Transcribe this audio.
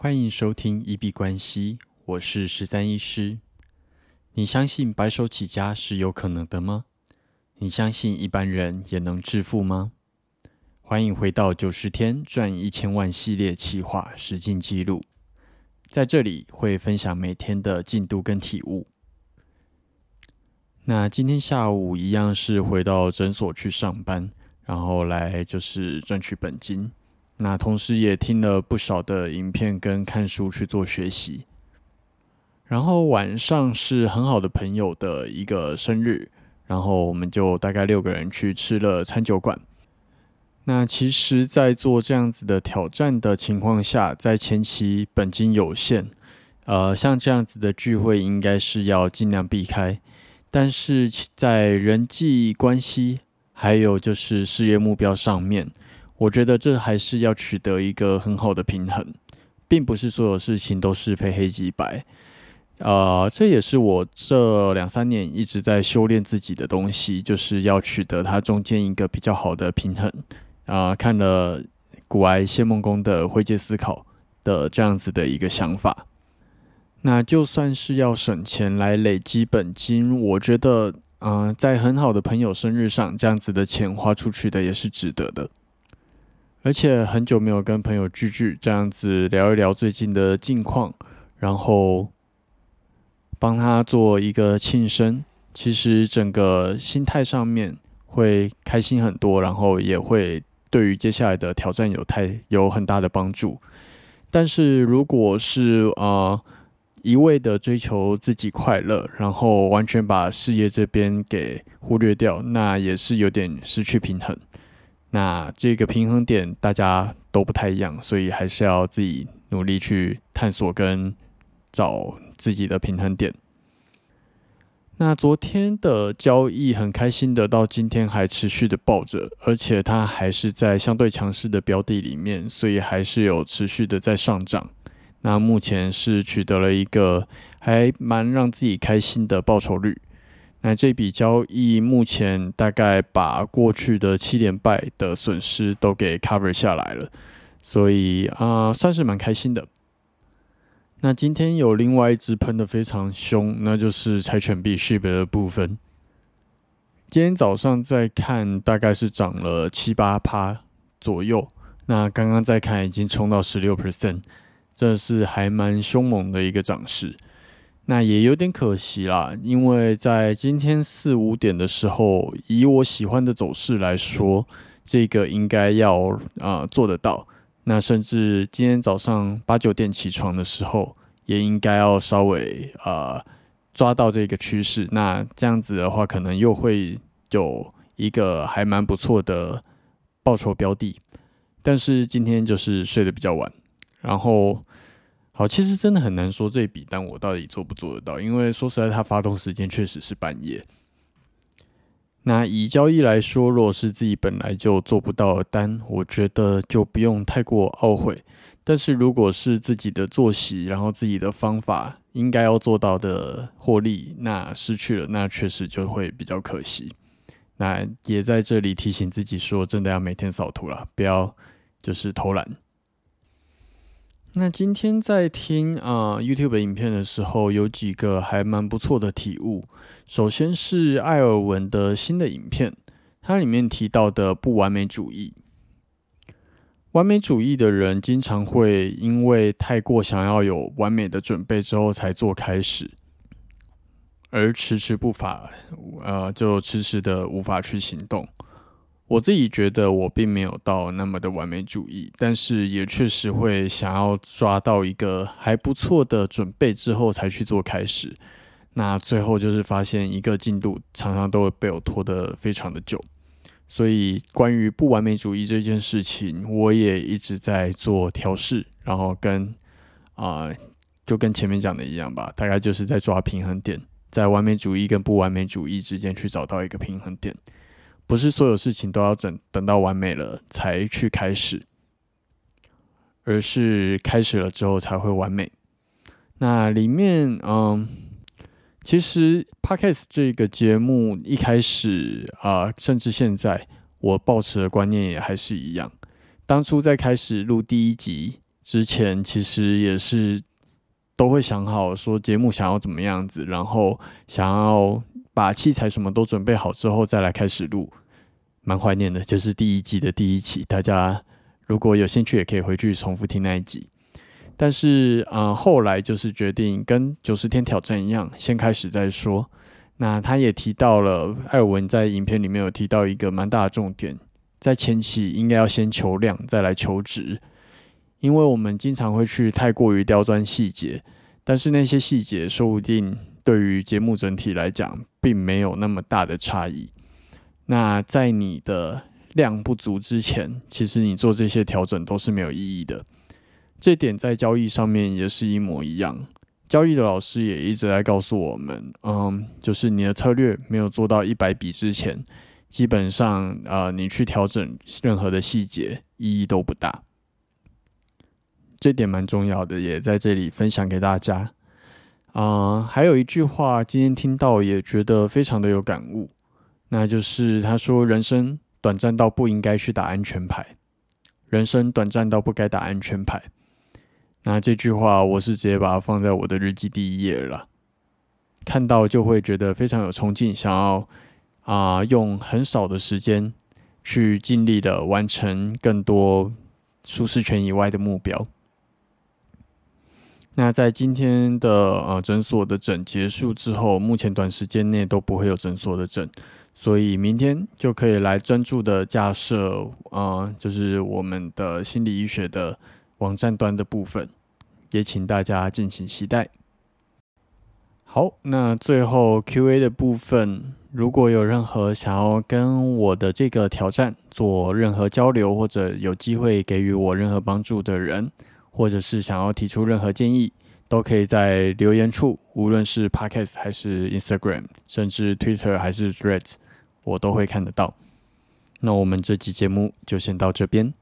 欢迎收听一币关系，我是十三医师。你相信白手起家是有可能的吗？你相信一般人也能致富吗？欢迎回到九十天赚一千万系列企划实进记录，在这里会分享每天的进度跟体悟。那今天下午一样是回到诊所去上班，然后来就是赚取本金。那同时也听了不少的影片跟看书去做学习，然后晚上是很好的朋友的一个生日，然后我们就大概六个人去吃了餐酒馆。那其实，在做这样子的挑战的情况下，在前期本金有限，呃，像这样子的聚会应该是要尽量避开，但是在人际关系还有就是事业目标上面。我觉得这还是要取得一个很好的平衡，并不是所有事情都是非黑即白。呃，这也是我这两三年一直在修炼自己的东西，就是要取得它中间一个比较好的平衡。啊，看了古埃谢梦工的灰阶思考的这样子的一个想法，那就算是要省钱来累积本金，我觉得，嗯，在很好的朋友生日上，这样子的钱花出去的也是值得的。而且很久没有跟朋友聚聚，这样子聊一聊最近的近况，然后帮他做一个庆生，其实整个心态上面会开心很多，然后也会对于接下来的挑战有太有很大的帮助。但是如果是呃一味的追求自己快乐，然后完全把事业这边给忽略掉，那也是有点失去平衡。那这个平衡点大家都不太一样，所以还是要自己努力去探索跟找自己的平衡点。那昨天的交易很开心的，到今天还持续的抱着，而且它还是在相对强势的标的里面，所以还是有持续的在上涨。那目前是取得了一个还蛮让自己开心的报酬率。那这笔交易目前大概把过去的七连败的损失都给 cover 下来了，所以啊，算是蛮开心的。那今天有另外一只喷的非常凶，那就是柴犬币 ship 的部分。今天早上在看，大概是涨了七八趴左右。那刚刚在看，已经冲到十六 percent，这是还蛮凶猛的一个涨势。那也有点可惜啦，因为在今天四五点的时候，以我喜欢的走势来说，这个应该要啊做得到。那甚至今天早上八九点起床的时候，也应该要稍微啊抓到这个趋势。那这样子的话，可能又会有一个还蛮不错的报酬标的。但是今天就是睡得比较晚，然后。好，其实真的很难说这笔单我到底做不做得到，因为说实在，它发动时间确实是半夜。那以交易来说，如果是自己本来就做不到的单，我觉得就不用太过懊悔。但是如果是自己的作息，然后自己的方法应该要做到的获利，那失去了，那确实就会比较可惜。那也在这里提醒自己说，真的要每天扫图了，不要就是偷懒。那今天在听啊 YouTube 影片的时候，有几个还蛮不错的体悟。首先是艾尔文的新的影片，它里面提到的不完美主义。完美主义的人经常会因为太过想要有完美的准备之后才做开始，而迟迟不法，呃，就迟迟的无法去行动。我自己觉得我并没有到那么的完美主义，但是也确实会想要抓到一个还不错的准备之后才去做开始。那最后就是发现一个进度常常都会被我拖得非常的久，所以关于不完美主义这件事情，我也一直在做调试，然后跟啊就跟前面讲的一样吧，大概就是在抓平衡点，在完美主义跟不完美主义之间去找到一个平衡点。不是所有事情都要等等到完美了才去开始，而是开始了之后才会完美。那里面，嗯，其实 Podcast 这个节目一开始啊，甚至现在，我保持的观念也还是一样。当初在开始录第一集之前其实也是都会想好说节目想要怎么样子，然后想要把器材什么都准备好之后再来开始录，蛮怀念的，就是第一季的第一期，大家如果有兴趣也可以回去重复听那一集。但是啊，后来就是决定跟九十天挑战一样，先开始再说。那他也提到了艾尔文在影片里面有提到一个蛮大的重点，在前期应该要先求量，再来求值，因为我们经常会去太过于刁钻细节，但是那些细节说不定对于节目整体来讲，并没有那么大的差异。那在你的量不足之前，其实你做这些调整都是没有意义的。这点在交易上面也是一模一样。交易的老师也一直在告诉我们，嗯，就是你的策略没有做到一百笔之前，基本上啊，你去调整任何的细节意义都不大。这点蛮重要的，也在这里分享给大家。啊，还有一句话，今天听到也觉得非常的有感悟，那就是他说：“人生短暂到不应该去打安全牌，人生短暂到不该打安全牌。”那这句话我是直接把它放在我的日记第一页了，看到就会觉得非常有冲劲，想要啊用很少的时间去尽力的完成更多舒适圈以外的目标。那在今天的呃诊所的诊结束之后，目前短时间内都不会有诊所的诊，所以明天就可以来专注的架设呃，就是我们的心理医学的。网站端的部分，也请大家敬请期待。好，那最后 Q&A 的部分，如果有任何想要跟我的这个挑战做任何交流，或者有机会给予我任何帮助的人，或者是想要提出任何建议，都可以在留言处，无论是 Podcast 还是 Instagram，甚至 Twitter 还是 Threads，我都会看得到。那我们这期节目就先到这边。